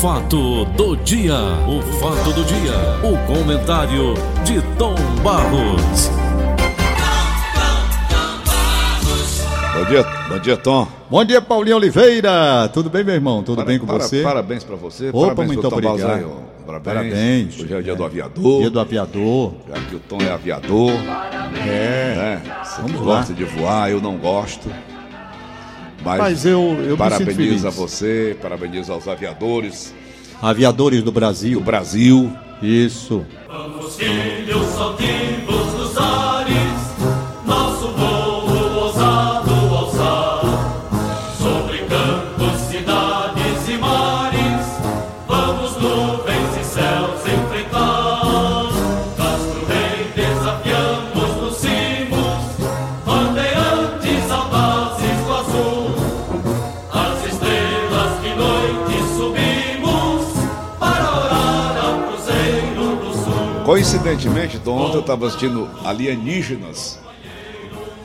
fato do dia, o fato do dia, o comentário de Tom Barros. Bom dia, bom dia, Tom. Bom dia, Paulinho Oliveira. Tudo bem, meu irmão? Tudo Para- bem com para- você? Parabéns pra você. Opa, parabéns muito obrigado. Parabéns. Parabéns. Hoje é o dia do aviador. Dia do aviador. Já que o Tom é aviador. É. né? Você Vamos que lá. gosta de voar, eu não gosto. Mas, Mas eu, eu me sinto parabenizo a você, parabenizo aos aviadores Aviadores do do Brasil. Brasil. Isso. Vamos, filhos altivos dos ares, Coincidentemente, Tom, ontem eu estava assistindo Alienígenas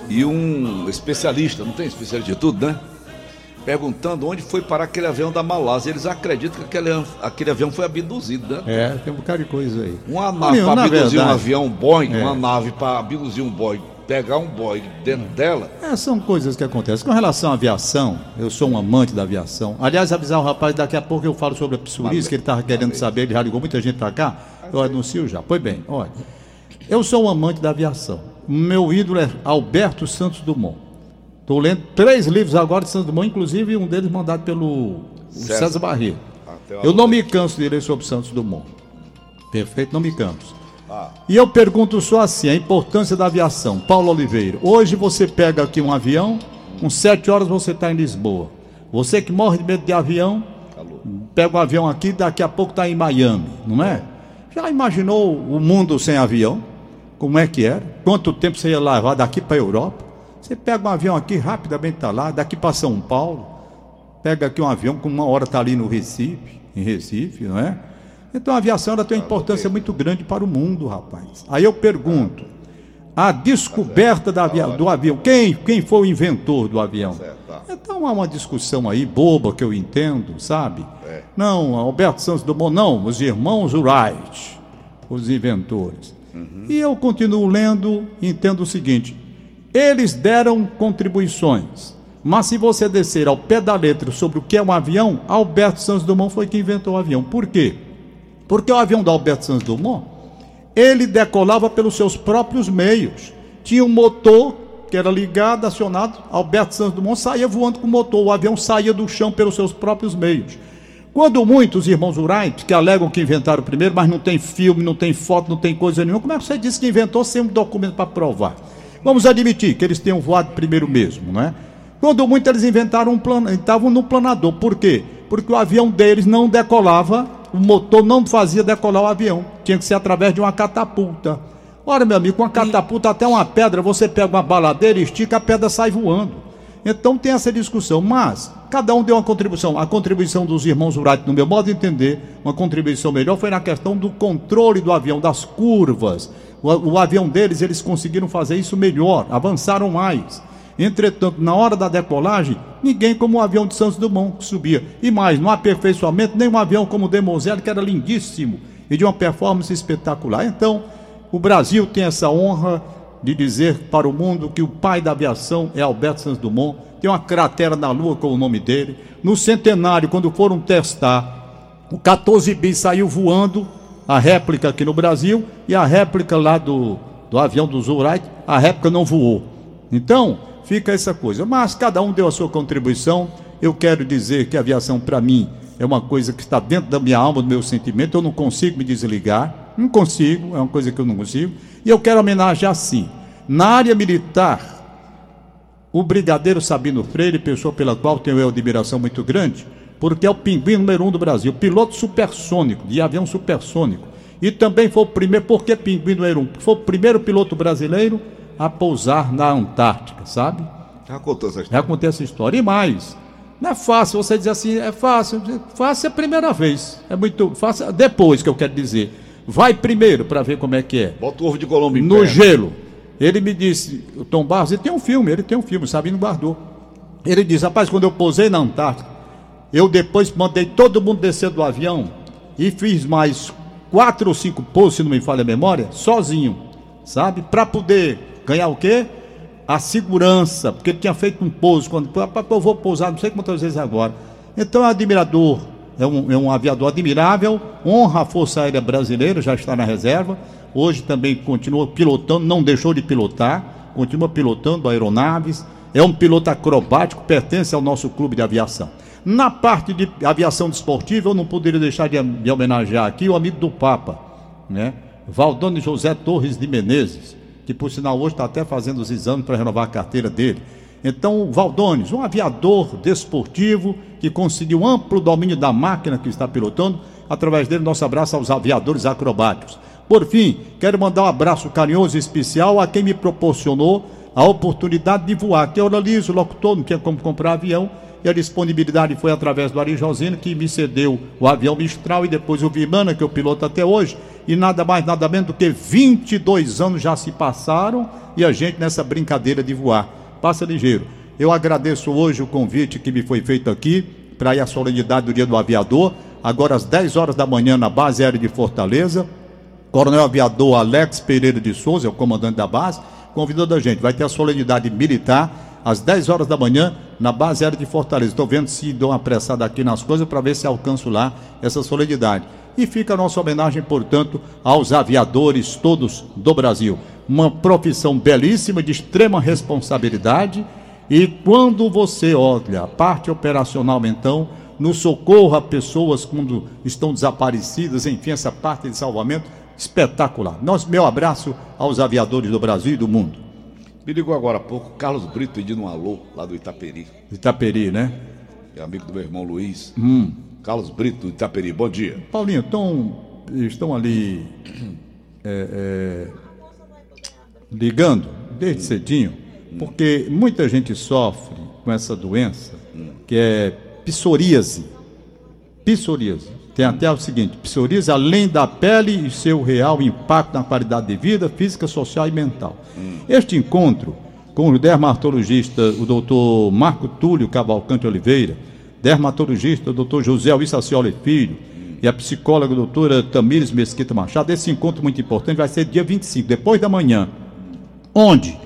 e um especialista, não tem especialista de tudo, né? Perguntando onde foi parar aquele avião da Malásia. Eles acreditam que aquele, aquele avião foi abduzido, né? É, tem um bocado de coisa aí. Uma nave para abduzir um verdade, avião Boeing, É. uma nave para abduzir um Boeing, pegar um Boeing dentro dela. É, são coisas que acontecem. Com relação à aviação, eu sou um amante da aviação. Aliás, avisar o rapaz, daqui a pouco eu falo sobre a psoríase, que ele estava querendo saber, ele já ligou muita gente para cá. Eu anuncio já. Pois bem, olha. Eu sou um amante da aviação. Meu ídolo é Alberto Santos Dumont. Estou lendo três livros agora de Santos Dumont, inclusive um deles mandado pelo César. César, Barreto. Eu não me canso de ler sobre Santos Dumont. Perfeito, não me canso. Ah. E eu pergunto só assim, a importância da aviação. Paulo Oliveira, hoje você pega aqui um avião, com sete horas você está em Lisboa. Você que morre de medo de avião, pega um avião aqui, daqui a pouco está em Miami, não é? Já imaginou o mundo sem avião? Como é que era? Quanto tempo você ia levar daqui para a Europa? Você pega um avião aqui, rapidamente está lá, daqui para São Paulo, pega aqui um avião, com uma hora está ali no Recife, em Recife, não é? Então a aviação ela tem uma importância muito grande para o mundo, rapaz. Aí eu pergunto, a descoberta avia- do avião, quem, quem foi o inventor do avião? Então há uma discussão aí boba que eu entendo, sabe? Não, Alberto Santos Dumont, não, os irmãos Wright, os inventores. E eu continuo lendo e entendo o seguinte: eles deram contribuições, mas se você descer ao pé da letra sobre o que é um avião, Alberto Santos Dumont foi quem inventou o avião. Por quê? Porque o avião do Alberto Santos Dumont, ele decolava pelos seus próprios meios. Tinha um motor que era ligado, acionado, Alberto Santos Dumont saía voando com o motor, o avião saía do chão pelos seus próprios meios. Quando muitos irmãos Wright, que alegam que inventaram primeiro, mas não tem filme, não tem foto, não tem coisa nenhuma, como é que você disse que inventou sem um documento para provar? Vamos admitir que eles tenham voado primeiro mesmo, não é? Quando muitos eles inventaram um plano, estavam no planador. Por quê? Porque o avião deles não decolava, o motor não fazia decolar o avião. Tinha que ser através de uma catapulta. Ora, meu amigo, com uma catapulta até uma pedra, você pega uma baladeira, estica, a pedra sai voando. Então tem essa discussão, mas cada um deu uma contribuição. A contribuição dos irmãos Wright, no meu modo de entender, uma contribuição melhor foi na questão do controle do avião, das curvas. O, o avião deles, eles conseguiram fazer isso melhor, avançaram mais. Entretanto, na hora da decolagem, ninguém como o avião de Santos Dumont que subia. E mais, no aperfeiçoamento, nem um avião como o Demoiselle, que era lindíssimo e de uma performance espetacular. Então, o Brasil tem essa honra de dizer para o mundo que o pai da aviação é Alberto Santos Dumont. Tem uma cratera na Lua com o nome dele. No centenário, quando foram testar, o 14 bis saiu voando, a réplica aqui no Brasil, e a réplica lá do, do avião do Wright, a réplica não voou. Então, fica essa coisa. Mas cada um deu a sua contribuição. Eu quero dizer que a aviação, para mim, é uma coisa que está dentro da minha alma, do meu sentimento. Eu não consigo me desligar. Não consigo, é uma coisa que eu não consigo. E eu quero homenagear assim. Na área militar, o brigadeiro Sabino Freire, pessoa pela qual tenho eu admiração muito grande, porque é o pinguim número um do Brasil, piloto supersônico, de avião supersônico. E também foi o primeiro, por que pinguim número um? Porque foi o primeiro piloto brasileiro a pousar na Antártica, sabe? Já contou essa Já história? contei essa história. E mais, não é fácil você dizer assim, é fácil. Fácil é a primeira vez. É muito fácil. Depois que eu quero dizer. Vai primeiro para ver como é que é. Bota o ovo de Colombo em No pé. gelo. Ele me disse, o Tom Barros, ele tem um filme, ele tem um filme, Sabino guardou. Ele diz, rapaz, quando eu pousei na Antártica, Eu depois mandei todo mundo descer do avião e fiz mais quatro ou cinco pousos, se não me falha a memória, sozinho, sabe? Para poder ganhar o quê? A segurança, porque ele tinha feito um pouso quando eu vou pousar, não sei quantas vezes agora. Então é um admirador, é um, é um aviador admirável, honra a Força Aérea Brasileira, já está na reserva. Hoje também continua pilotando, não deixou de pilotar, continua pilotando aeronaves. É um piloto acrobático, pertence ao nosso clube de aviação. Na parte de aviação desportiva, eu não poderia deixar de, de homenagear aqui o amigo do Papa, né? Valdone José Torres de Menezes, que por sinal hoje está até fazendo os exames para renovar a carteira dele. Então, Valdones, um aviador desportivo que conseguiu amplo domínio da máquina que está pilotando, através dele, nosso abraço aos aviadores acrobáticos. Por fim, quero mandar um abraço carinhoso e especial a quem me proporcionou a oportunidade de voar, que é o Liso, locutor, não tinha como comprar avião, e a disponibilidade foi através do Ari Josino, que me cedeu o avião Mistral e depois o Vimana, que eu piloto até hoje, e nada mais, nada menos do que 22 anos já se passaram e a gente nessa brincadeira de voar. Passa ligeiro. Eu agradeço hoje o convite que me foi feito aqui para ir à solenidade do Dia do Aviador, agora às 10 horas da manhã na base aérea de Fortaleza. Coronel Aviador Alex Pereira de Souza, é o comandante da base, convidando a gente. Vai ter a solenidade militar às 10 horas da manhã, na base aérea de Fortaleza. Estou vendo se dou uma apressada aqui nas coisas para ver se alcanço lá essa solenidade. E fica a nossa homenagem, portanto, aos aviadores todos do Brasil. Uma profissão belíssima, de extrema responsabilidade. E quando você olha a parte operacional, então, no socorro a pessoas quando estão desaparecidas, enfim, essa parte de salvamento, espetacular. Nosso, meu abraço aos aviadores do Brasil e do mundo. Me ligou agora há pouco, Carlos Brito pedindo um alô lá do Itaperi. Itaperi, né? É amigo do meu irmão Luiz. Hum. Carlos Brito do Itaperi, bom dia. Paulinho, estão, estão ali é, é, ligando desde cedinho, porque muita gente sofre com essa doença, que é psoríase. Psoríase. Tem até o seguinte: psoríase, além da pele e seu real impacto na qualidade de vida física, social e mental. Hum. Este encontro com o dermatologista, o doutor Marco Túlio Cavalcante Oliveira, dermatologista, o doutor José Luiz Sacioli Filho, e a psicóloga doutora Tamires Mesquita Machado, esse encontro muito importante vai ser dia 25, depois da manhã. Onde?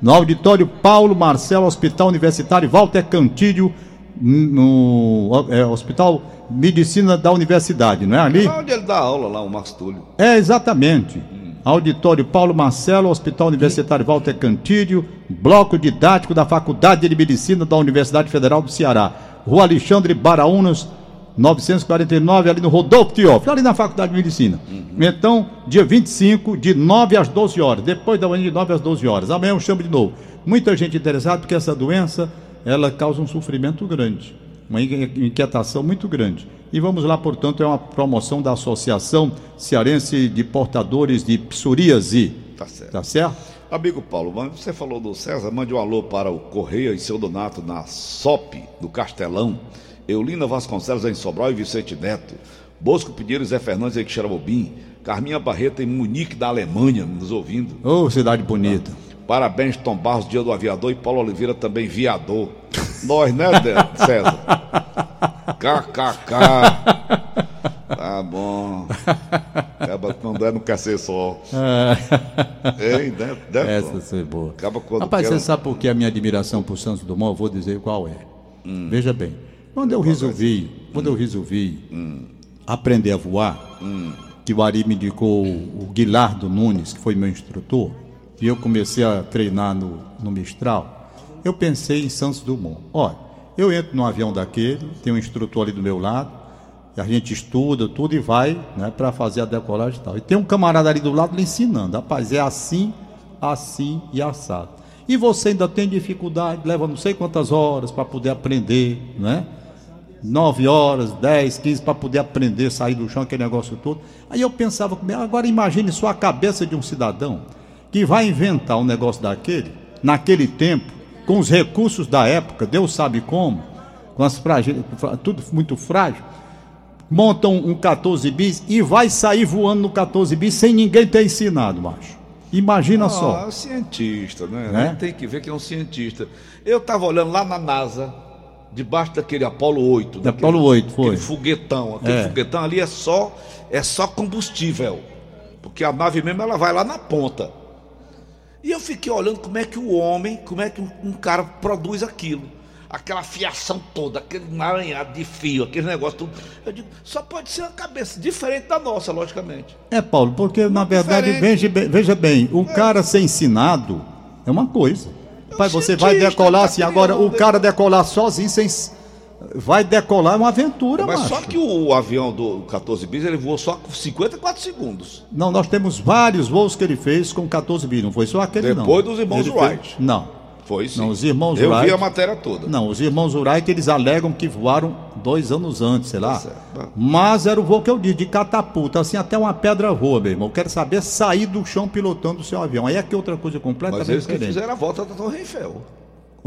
No auditório Paulo Marcelo, Hospital Universitário Walter Cantilho, no é, Hospital Medicina da Universidade, não é ali? É onde ele dá aula lá, o Marcos Túlio. É, exatamente. Hum. Auditório Paulo Marcelo, Hospital Universitário Walter Cantídio, Bloco Didático da Faculdade de Medicina da Universidade Federal do Ceará. Rua Alexandre Baraunas, 949, ali no Rodolfo Teófilo, ali na Faculdade de Medicina. Uhum. Então, dia 25, de 9 às 12 horas. Depois da manhã, de 9 às 12 horas. Amanhã eu chamo de novo. Muita gente interessada, porque essa doença ela causa um sofrimento grande, uma inquietação muito grande. E vamos lá, portanto, é uma promoção da Associação Cearense de Portadores de Psoríase. Tá certo. Tá certo? Amigo Paulo, você falou do César, mande um alô para o Correia e seu Donato na SOP do Castelão, Eulina Vasconcelos em Sobral e Vicente Neto, Bosco Pinheiro Zé Fernandes em Quixarabobim, Carminha Barreto em Munique da Alemanha, nos ouvindo. Ô, oh, cidade bonita. Parabéns, Tom Barros, dia do aviador, e Paulo Oliveira também viador. Nós, né, César? KKK. Tá bom. Acaba quando é, não quer ser só. Ei, deve, deve, Essa foi boa. Acaba quando Rapaz, quer... você sabe por que a minha admiração por Santos Dumont? Eu vou dizer qual é. Hum. Veja bem. Quando eu resolvi, quando hum. eu resolvi hum. aprender a voar, hum. que o Ari me indicou o Guilardo Nunes, que foi meu instrutor, e eu comecei a treinar no, no Mistral, eu pensei em Santos Dumont. Olha, eu entro num avião daquele, tem um instrutor ali do meu lado, a gente estuda tudo e vai né, para fazer a decolagem e tal. E tem um camarada ali do lado lhe ensinando, rapaz, é assim, assim e assado. E você ainda tem dificuldade, leva não sei quantas horas para poder aprender, né? Nove horas, dez, quinze, para poder aprender, sair do chão, aquele negócio todo. Aí eu pensava comigo, agora imagine só a cabeça de um cidadão que vai inventar um negócio daquele, naquele tempo, com os recursos da época, Deus sabe como, com as frágeis, tudo muito frágil, montam um 14 bis e vai sair voando no 14 bis sem ninguém ter ensinado, macho. Imagina ah, só. É um cientista, né? É? Tem que ver que é um cientista. Eu estava olhando lá na NASA, debaixo daquele Apolo 8. Da daquele- Apolo 8, foi. Aquele foguetão. Aquele É. foguetão ali é só, é só combustível. Porque a nave mesmo ela vai lá na ponta. E eu fiquei olhando como é que o homem, como é que um, cara produz aquilo. Aquela fiação toda, aquele emaranhado de fio, aquele negócio tudo. Eu digo, só pode ser uma cabeça diferente da nossa, logicamente. É, Paulo, porque na verdade, veja, bem- veja bem, o cara ser ensinado é uma coisa. Pai, você vai decolar tá assim, agora o cara decolar sozinho, sem. Vai decolar é uma aventura, Mas macho. só que o avião do 14 bis ele voou só com 54 segundos. Não, nós temos vários voos que ele fez com 14 bi, não foi só aquele não. Depois dos irmãos Ele fez- Wright. Não. Foi sim. Não, os irmãos Eu vi Wright- a matéria toda. Não, os irmãos Wright, eles alegam que voaram dois anos antes, sei lá. Tá. Mas era o voo que eu disse, de catapulta, assim, até uma pedra voa, meu irmão. Eu quero saber sair do chão pilotando o seu avião. Aí é que outra coisa completamente Mas eles que fizeram a volta da Torre Eiffel.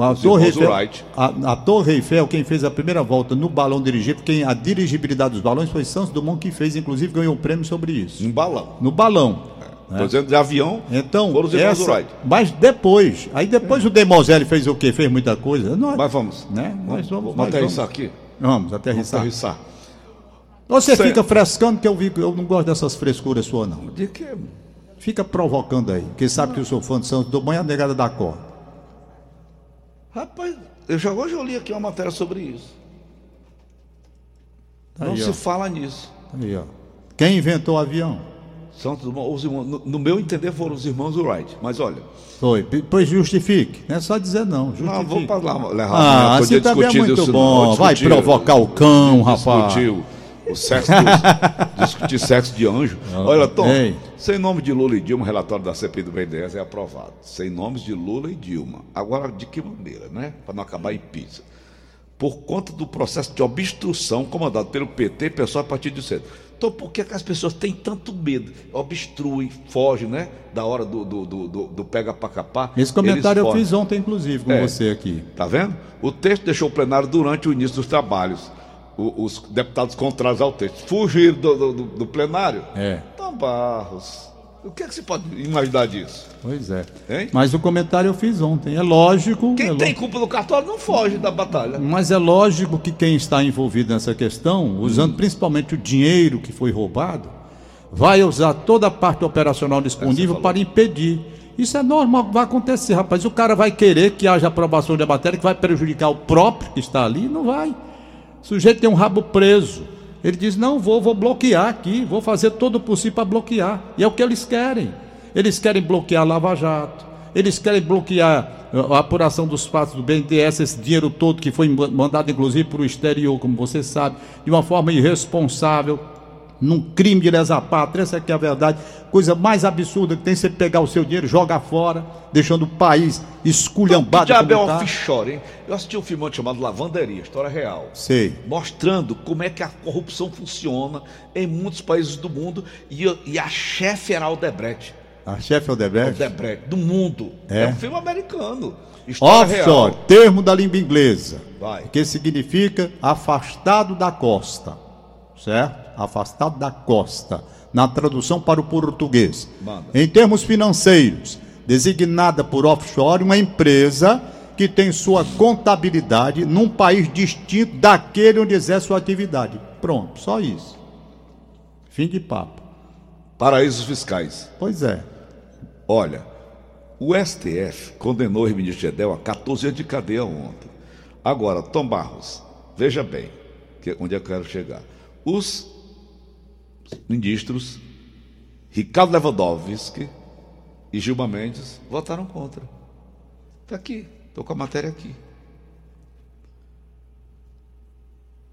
A Torre, Eiffel, a, a Torre Eiffel, quem fez a primeira volta no balão dirigido, quem a dirigibilidade dos balões foi Santos Dumont que fez, inclusive ganhou um prêmio sobre isso. Em balão. No balão. Estou dizendo de avião. Então, foram os irmãos essa, Wright. mas depois, aí depois o Demoiselle fez o quê? Fez muita coisa. Nós, Mas vamos. né? Nós vamos, Vamos aterrissar aqui. Vamos Vamos aterrissar. aterrissar. Você fica frescando que eu vi, eu não gosto dessas frescuras suas não. De que? Fica provocando aí, porque sabe que eu sou fã de Santos Dumont e a negada da cor. Rapaz, eu já hoje eu li aqui uma matéria sobre isso. Tá Não se fala nisso. Aí, ó. Quem inventou o avião? Santos Dumont, os irmãos, no, no meu entender, foram os irmãos Wright. Mas olha, Foi. Pois justifique. Não é só dizer não. Justifique. não, vou para lá levar Ah, assim poder também é muito isso, bom. Vai provocar o cão, rapaz. discutir o, o sexo dos, discutir sexo de anjo. Olha, Tom, Ei. sem nome de Lula e Dilma, o relatório da CPI do BNDES é aprovado. Sem nomes de Lula e Dilma. Agora, de que maneira, né? Para não acabar em pizza. Por conta do processo de obstrução comandado pelo PT, pessoal a partir de cedo. Então, por que, as pessoas têm tanto medo? Obstruem, fogem, né? Da hora do, do, do, do- pega pra capar. Esse comentário eu fiz ontem, inclusive, com É. você aqui. Tá vendo? O texto deixou o plenário durante o início dos trabalhos. Os deputados contrários ao texto fugiram do, do- do- plenário. É. Então, Barros, o que, é que se pode imaginar disso? Pois é. Hein? Mas o comentário eu fiz ontem. É lógico. Quem é tem culpa do cartório não foge da batalha. Mas é lógico que quem está envolvido nessa questão, usando principalmente o dinheiro que foi roubado, vai usar toda a parte operacional disponível para impedir. Isso é normal, vai acontecer, rapaz. O cara vai querer que haja aprovação da matéria que vai prejudicar o próprio que está ali, não vai. O sujeito tem um rabo preso. Ele diz: Não, vou, vou bloquear aqui, vou fazer todo o possível para bloquear. E é o que eles querem. Eles querem bloquear a Lava Jato, eles querem bloquear uh, a apuração dos fatos do BNDES, esse dinheiro todo que foi ma- mandado inclusive para o exterior, como você sabe, de uma forma irresponsável, num crime de lesa pátria, essa aqui é a verdade. Coisa mais absurda que tem você pegar o seu dinheiro, jogar fora, deixando o país Que esculhambado. diabo é como um tá. offshore, hein? Eu assisti um filme chamado Lavanderia, história real. Sei. Mostrando como é que a corrupção funciona em muitos países do mundo. E, e a chefe era Aldebrecht. A chefe Odebrecht. Aldebrecht, do mundo. É. É, um filme americano. História Offshore, real. termo da língua inglesa, Vai. que significa afastado da costa, certo? Afastado da costa, na tradução para o português. Manda. Em termos financeiros, designada por offshore uma empresa que tem sua contabilidade num país distinto daquele onde exerce sua atividade. Pronto, só isso. Fim de papo. Paraísos fiscais. Pois é. Olha, o STF condenou o ministro Gedel a 14 anos de cadeia ontem. Agora, Tom Barros, veja bem que, onde eu quero chegar. Os ministros Ricardo Lewandowski e Gilma Mendes votaram contra. Está aqui, estou com a matéria aqui.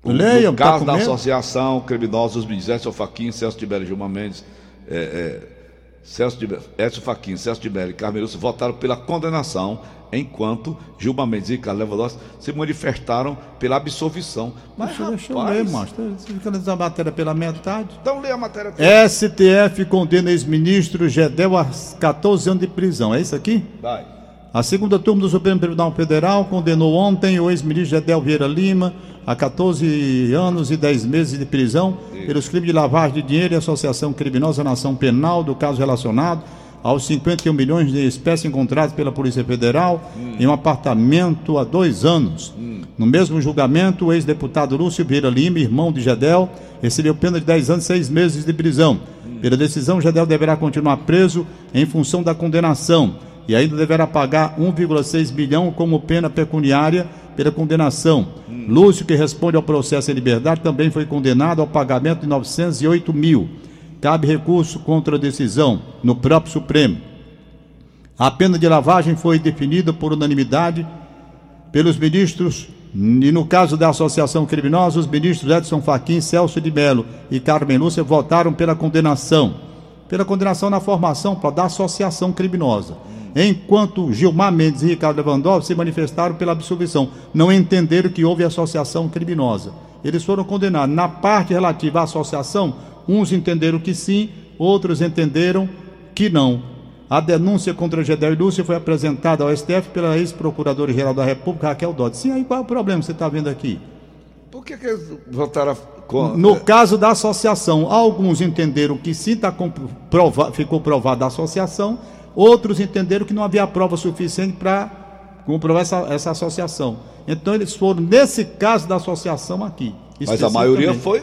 O- Leia, no tá caso com da associação criminosa, os ministros Edson Fachin, Celso Tibério e Gilma Mendes, é, é, Celso Tibério, Edson Fachin, Celso Tibério e Carmen votaram pela condenação, enquanto Gilma Mendes e Ricardo Lewandowski se manifestaram pela absolvição. Mas, Deixa, deixa eu rapaz, ler, macho. Você fica lendo essa matéria pela metade. Então lê a matéria toda. STF condena ex-ministro Gedel a 14 anos de prisão. É isso aqui? Vai. A segunda turma do Supremo Tribunal Federal condenou ontem o ex-ministro Gedel Vieira Lima a 14 anos e 10 meses de prisão pelos crimes de lavagem de dinheiro e associação criminosa na ação penal do caso relacionado aos 51 milhões de espécies encontradas pela Polícia Federal em um apartamento há dois anos. No mesmo julgamento, o ex-deputado Lúcio Vieira Lima, irmão de Gedel, recebeu pena de 10 anos e 6 meses de prisão. Pela decisão, Gedel deverá continuar preso em função da condenação e ainda deverá pagar 1,6 bilhão como pena pecuniária pela condenação. Lúcio, que responde ao processo em liberdade, também foi condenado ao pagamento de 908 mil. Cabe recurso contra a decisão no próprio Supremo. A pena de lavagem foi definida por unanimidade pelos ministros, e no caso da associação criminosa, os ministros Edson Fachin, Celso de Mello e Carmen Lúcia votaram pela condenação. Pela condenação na formação da associação criminosa. Enquanto Gilmar Mendes e Ricardo Lewandowski se manifestaram pela absolvição. Não entenderam que houve associação criminosa. Eles foram condenados. Na parte relativa à associação, uns entenderam que sim, outros entenderam que não. A denúncia contra Gedel e Lúcia foi apresentada ao STF pela ex-procuradora-geral da República, Raquel Dodge. Sim, aí qual é o problema que você está vendo aqui? Por que, que eles votaram a... com- No caso da associação, alguns entenderam que sim tá prova- ficou provada a associação, outros entenderam que não havia prova suficiente para comprovar essa, essa associação. Então eles foram nesse caso da associação aqui. Mas a maioria foi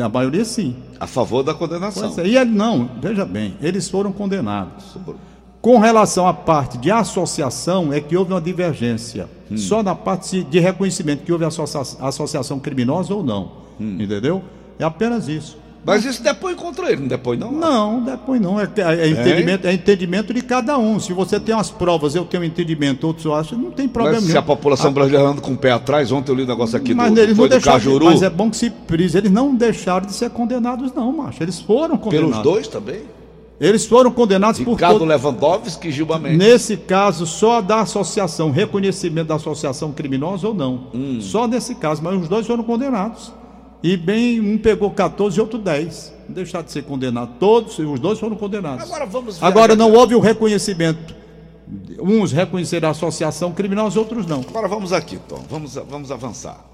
A maioria sim. a favor da condenação. É, e ele, não, veja bem, eles foram condenados. Com relação à parte de associação, é que houve uma divergência. Hum. Só na parte de reconhecimento que houve associa- associação criminosa ou não. Hum. Entendeu? É apenas isso. Mas isso depõe contra ele, não depõe não? Não, depois não. É, é entendimento, é entendimento de cada um. Se você tem as provas, eu tenho um entendimento, outros acham, não tem problema Mas se nenhum. a população brasileira anda com o pé atrás, ontem eu li um negócio aqui mas do, eles não do de- Cajuru, mas é bom que se prise. Eles não deixaram de ser condenados, não, macho. Eles foram condenados. pelos dois também. Eles foram condenados por Ricardo todo... Lewandowski e Gilmar Mendes. Nesse caso, só da associação, reconhecimento da associação criminosa ou não. Hum. Só nesse caso, mas os dois foram condenados. E bem, um pegou 14 e outro 10. Não deixaram de ser condenados. Todos, os dois foram condenados. Agora vamos ver Agora não houve o reconhecimento. Uns reconheceram a associação criminosa, outros não. Agora vamos aqui, Tom. Vamos, vamos avançar.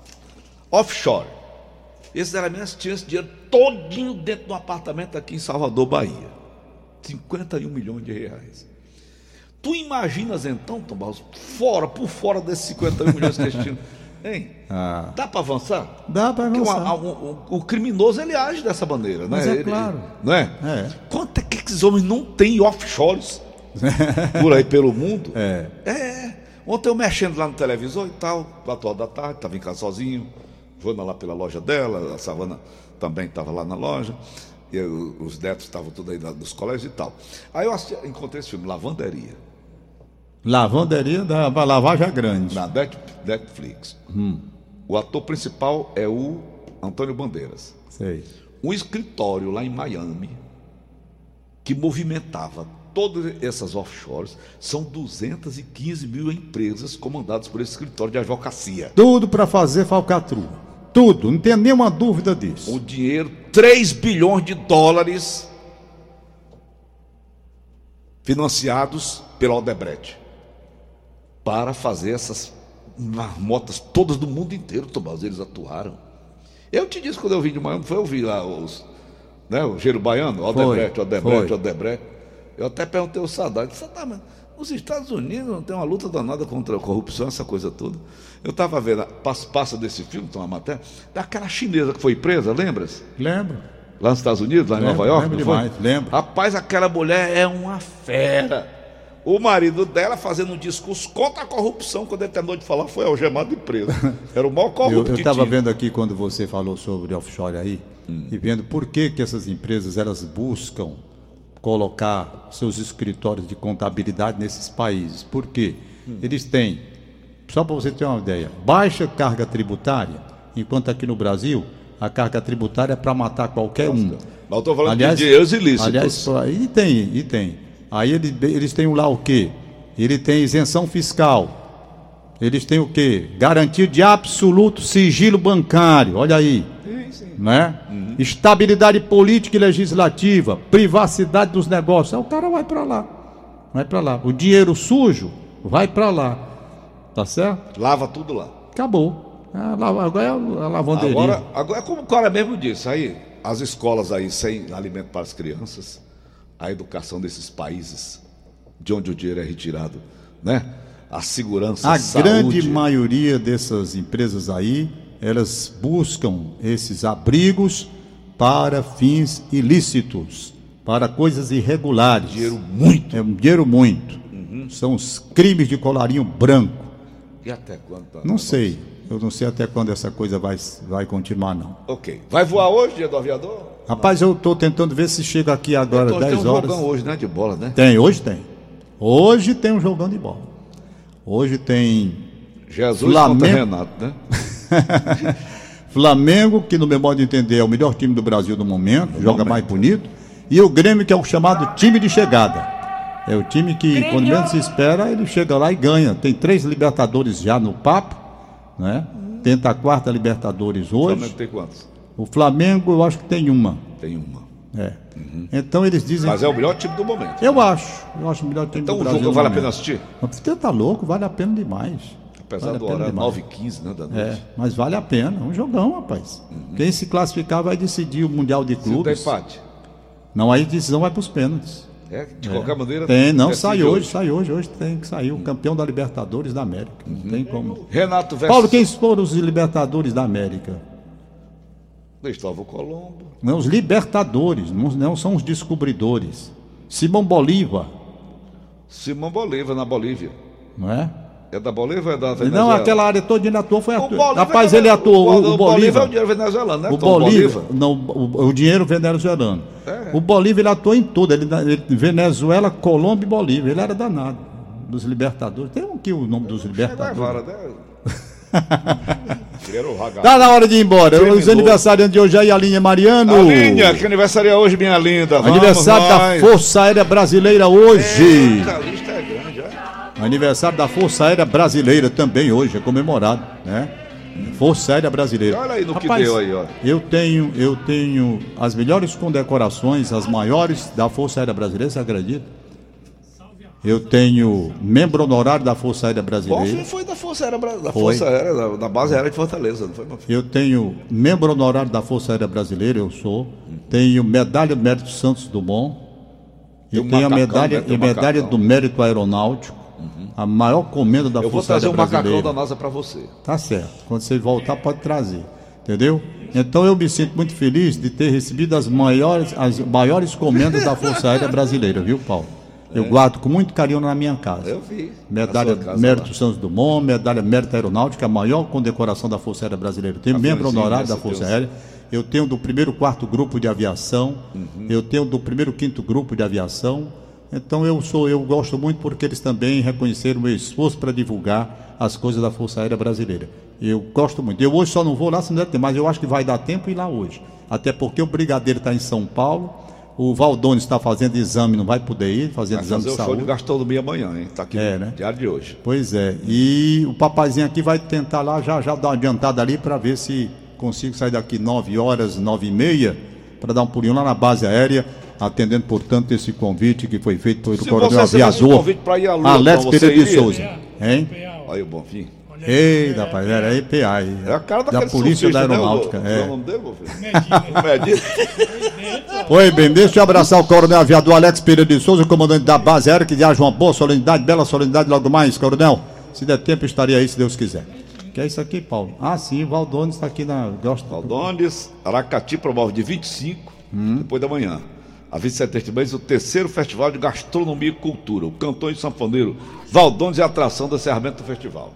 Offshore. Esses elementos tinham esse dinheiro todinho dentro de um apartamento aqui em Salvador, Bahia. 51 milhões de reais. Tu imaginas então, Tom Barros, fora, por fora desses 51 milhões que eles tinham? Hein? Ah. Dá para avançar? Dá para Porque avançar. uma- um- um- o criminoso ele age dessa maneira, Mas né? é Ele- claro. Não é? É. Quanto é que esses homens não têm offshores por aí pelo mundo? É. É. Ontem eu mexendo lá no televisor e tal, quatro horas da tarde, estava em casa sozinho, Joana lá pela loja dela, a Savana também estava lá na loja, e eu- os netos estavam tudo aí dos colégios e tal. Aí eu assisti- encontrei esse filme, Lavanderia, Lavanderia da lavagem grande. na Net- Netflix. Hum. O ator principal é o Antônio Bandeiras. Sei. um escritório lá em Miami que movimentava todas essas offshores. São 215 mil empresas comandadas por esse escritório de advocacia. Tudo para fazer falcatrua. Tudo. Não tem nenhuma dúvida disso. O dinheiro, 3 bilhões de dólares financiados pela Odebrecht para fazer essas marmotas todas do mundo inteiro, Tomás, eles atuaram. Eu te disse quando eu vim de Miami, foi ouvir lá os, né, o Gelo Baiano, Odebrecht, Odebrecht. Odebrecht. Eu até perguntei ao disse, Saddam, mas os Estados Unidos não tem uma luta danada contra a corrupção, essa coisa toda. Eu estava vendo, a- passa, passa desse filme, tem uma matéria, daquela chinesa que foi presa, lembra-se? Lembro. Lá nos Estados Unidos, lá em Lembro, Nova York, lembro demais, lembro. Rapaz, aquela mulher é uma fera. O marido dela fazendo um discurso contra a corrupção, quando ele terminou de falar, foi algemado e preso. Era o maior Eu corrupto que estava vendo aqui quando você falou sobre offshore aí, Hum. e vendo por que, que essas empresas elas buscam colocar seus escritórios de contabilidade nesses países. Por quê? Hum. Eles têm, só para você ter uma ideia, baixa carga tributária, enquanto aqui no Brasil a carga tributária é para matar qualquer um. Mas eu estou falando de dinheiros ilícitos. Aliás, e tem, e tem. Aí eles, eles têm lá o quê? Ele tem isenção fiscal. Eles têm o quê? Garantia de absoluto sigilo bancário. Olha aí. Né? Estabilidade política e legislativa, privacidade dos negócios. Aí o cara vai para lá. Vai para lá. O dinheiro sujo vai para lá. Tá certo? Lava tudo lá. Acabou. La- Agora é a lavanderia. Agora, agora, como o cara mesmo disse, aí, as escolas aí sem alimento para as crianças, a educação desses países de onde o dinheiro é retirado, né? A segurança, A saúde. grande maioria dessas empresas aí, elas buscam esses abrigos para fins ilícitos, para coisas irregulares. Dinheiro muito. É um dinheiro muito. São os crimes de colarinho branco. E até quando? tá? Não sei. Eu não sei até quando essa coisa vai, vai continuar, não. Ok. Vai voar hoje, dia do aviador? Rapaz, eu estou tentando ver se chega aqui agora, Então, tem 10 um horas. jogão hoje, né? De bola, né? Tem, hoje tem. Hoje tem um jogão de bola. Hoje tem Jesus Flamengo- contra Renato, né? Flamengo, que no meu modo de entender é o melhor time do Brasil no momento, joga mais bonito, e o Grêmio, que é o chamado time de chegada. É o time que, quando menos se espera, ele chega lá e ganha. Tem três Libertadores já no papo, né? Tenta a quarta Libertadores O hoje. Flamengo tem quantos? O Flamengo, eu acho que tem uma. Tem uma. É. Então eles dizem. Mas é o melhor time do momento. Eu acho. Eu acho o melhor time Então do o Brasil. jogo no vale a momento. pena assistir? Mas Você tá louco, vale a pena demais. Apesar Vale a do horário demais. 9h15, né, da É, noite. mas vale a pena. É um jogão, rapaz. Quem se classificar vai decidir o Mundial de Se tem Clubes. empate. Não, aí a decisão vai para os pênaltis. É, de qualquer maneira. Tem, não, decide sai hoje, sai hoje. Hoje tem que sair o campeão da Libertadores da América. Não tem como. Renato versus Paulo, quem foram os Libertadores da América? Gustavo Colombo. Não, os Libertadores, não, não são os descobridores. Simão Bolívar, Simão Bolívar, na Bolívia. não é? É da Bolívia ou é da Venezuela? Não, aquela área toda ele atuou, foi atuou. Rapaz, é- ele atuou. O, o O Bolívar é o dinheiro venezuelano, né? O Bolívar, não, o, o dinheiro venezuelano. É. O Bolívar ele atuou em tudo. Ele, ele- Venezuela, Colômbia e Bolívia. Ele era danado. Dos Libertadores. Tem um aqui o nome dos É Libertadores. vara, né? Tá na hora de ir embora. Os Criminoso. aniversariantes de hoje aí, a linha Mariano. Alinha, que aniversaria hoje, minha linda. Vamos, Aniversário da nós. Força Aérea Brasileira hoje. Eita, Aniversário da Força Aérea Brasileira também hoje, é comemorado, né? Força Aérea Brasileira. Olha aí no que Rapaz, deu aí, ó. Eu tenho, eu tenho as melhores condecorações, as maiores da Força Aérea Brasileira, você acredita? Eu tenho membro honorário da Força Aérea Brasileira. foi da Força Aérea, da, Foi. Força Aérea da, da base aérea de Fortaleza, não foi? Eu tenho membro honorário da Força Aérea Brasileira, eu sou. Tenho medalha do Mérito Santos Dumont. E um tenho a macacão, medalha, né? E medalha macacão. do Mérito Aeronáutico. A maior comenda da Eu vou trazer Aérea um macacão da NASA pra você. Tá certo. Quando você voltar, pode trazer. Entendeu? Então eu me sinto muito feliz de ter recebido as maiores, as maiores comendas da Força Aérea Brasileira, viu, Paulo? Eu guardo com muito carinho na minha casa. É. Eu vi. Medalha casa Mérito lá. Santos Dumont, medalha Mérito Aeronáutico, a maior condecoração da Força Aérea Brasileira. Eu tenho membro Aviãozinho, honorário da a Força Deus. Aérea. Eu tenho do primeiro quarto grupo de aviação. Uhum. Eu tenho do primeiro quinto grupo de aviação. Então eu sou, eu gosto muito porque eles também reconheceram o meu esforço para divulgar as coisas da Força Aérea Brasileira. Eu gosto muito. Eu hoje só não vou lá se não der tempo, mas eu acho que vai dar tempo ir lá hoje. Até porque o Brigadeiro está em São Paulo. O Valdones está fazendo exame, não vai poder ir, fazendo Vai exame fazer de o show saúde. de gastronomia amanhã, hein? Tá aqui É, no né? diário de hoje. Pois é. E o papazinho aqui vai tentar lá já já dar uma adiantada ali para ver se consigo sair daqui 9 horas, 9 e meia, para dar um pulinho lá na base aérea, atendendo, portanto, esse convite que foi feito pelo coronel recebesse um Alex então, Pereira de? Souza. Hein? Aí o Bonfim. Ei, rapaz, era EPA aí. É a cara da Polícia da né, Aeronáutica. o- qual é o nome dele. Oi, bem, deixa eu abraçar o coronel aviador Alex Pereira de Souza, comandante da base aérea, que haja uma boa solenidade, bela solenidade logo mais, coronel. Se der tempo, estaria aí, se Deus quiser. Que é isso aqui, Paulo? Ah, sim, o Valdones está aqui na. Valdones, Aracati promove de 25, Hum. depois da manhã. A 27 deste mês, o terceiro Festival de Gastronomia e Cultura. O cantor e sanfoneiro Valdones é a atração do encerramento do festival.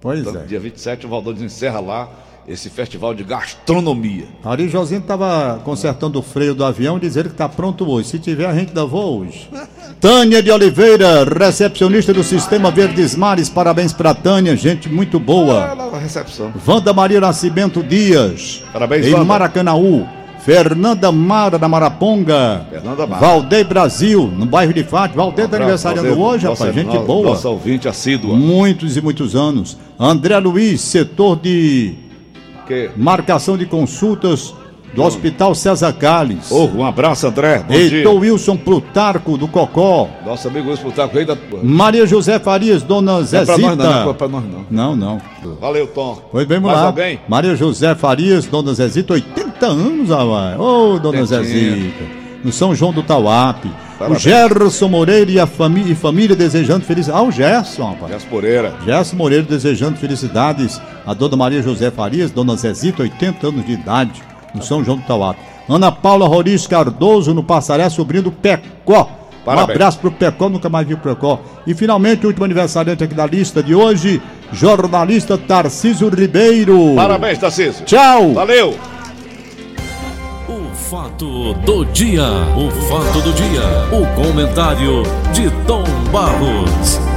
Pois Então, é. dia 27, o Valdones encerra lá esse festival de gastronomia. Ari Josinho estava consertando o freio do avião e dizendo que está pronto hoje. Se tiver, a gente dá voo hoje. Tânia de Oliveira, recepcionista do Sistema Verdes Mares. Parabéns para Tânia, gente muito boa. Ah, recepção. Wanda Maria Nascimento Dias. Parabéns, Em Wanda. Fernanda Mara da Maraponga. Fernanda Mara. Valdeir Brasil, no bairro de Fátima. Valdeir está aniversariando Valdeir, hoje, nossa- rapaz. Gente boa. Nossa ouvinte assídua. Muitos e muitos anos. André Luiz, setor de Que... marcação de consultas do Hospital César Calles. Oh, um abraço, André. Bom Heitor. Wilson Plutarco, do Cocó. Nosso amigo Wilson Plutarco aí da... Maria José Farias, dona Não é Zezita. pra nós não, não é pra nós não. Não, não. Valeu, Tom. Pois bem, Mais lá. alguém? Maria José Farias, dona Zezita, 80 anos, rapaz. Ô, dona Quietinha. Zezita. No São João do Tauape. Parabéns. O Gerson Moreira e a família, e família desejando felicidade. Ah, o Gerson, rapaz. Gerson Moreira. Gerson Moreira desejando felicidades a Dona Maria José Farias, Dona Zezita, 80 anos de idade, no São João do Tauato. Ana Paula Roriz Cardoso, no Passaré, sobrinho do Pecó. Parabéns. Um abraço pro Pecó, nunca mais vi o Pecó. E finalmente, o último aniversariante aqui da lista de hoje, jornalista Tarcísio Ribeiro. Parabéns, Tarcísio. Tchau. Valeu. O fato do dia. O fato do dia. O comentário de Tom Barros.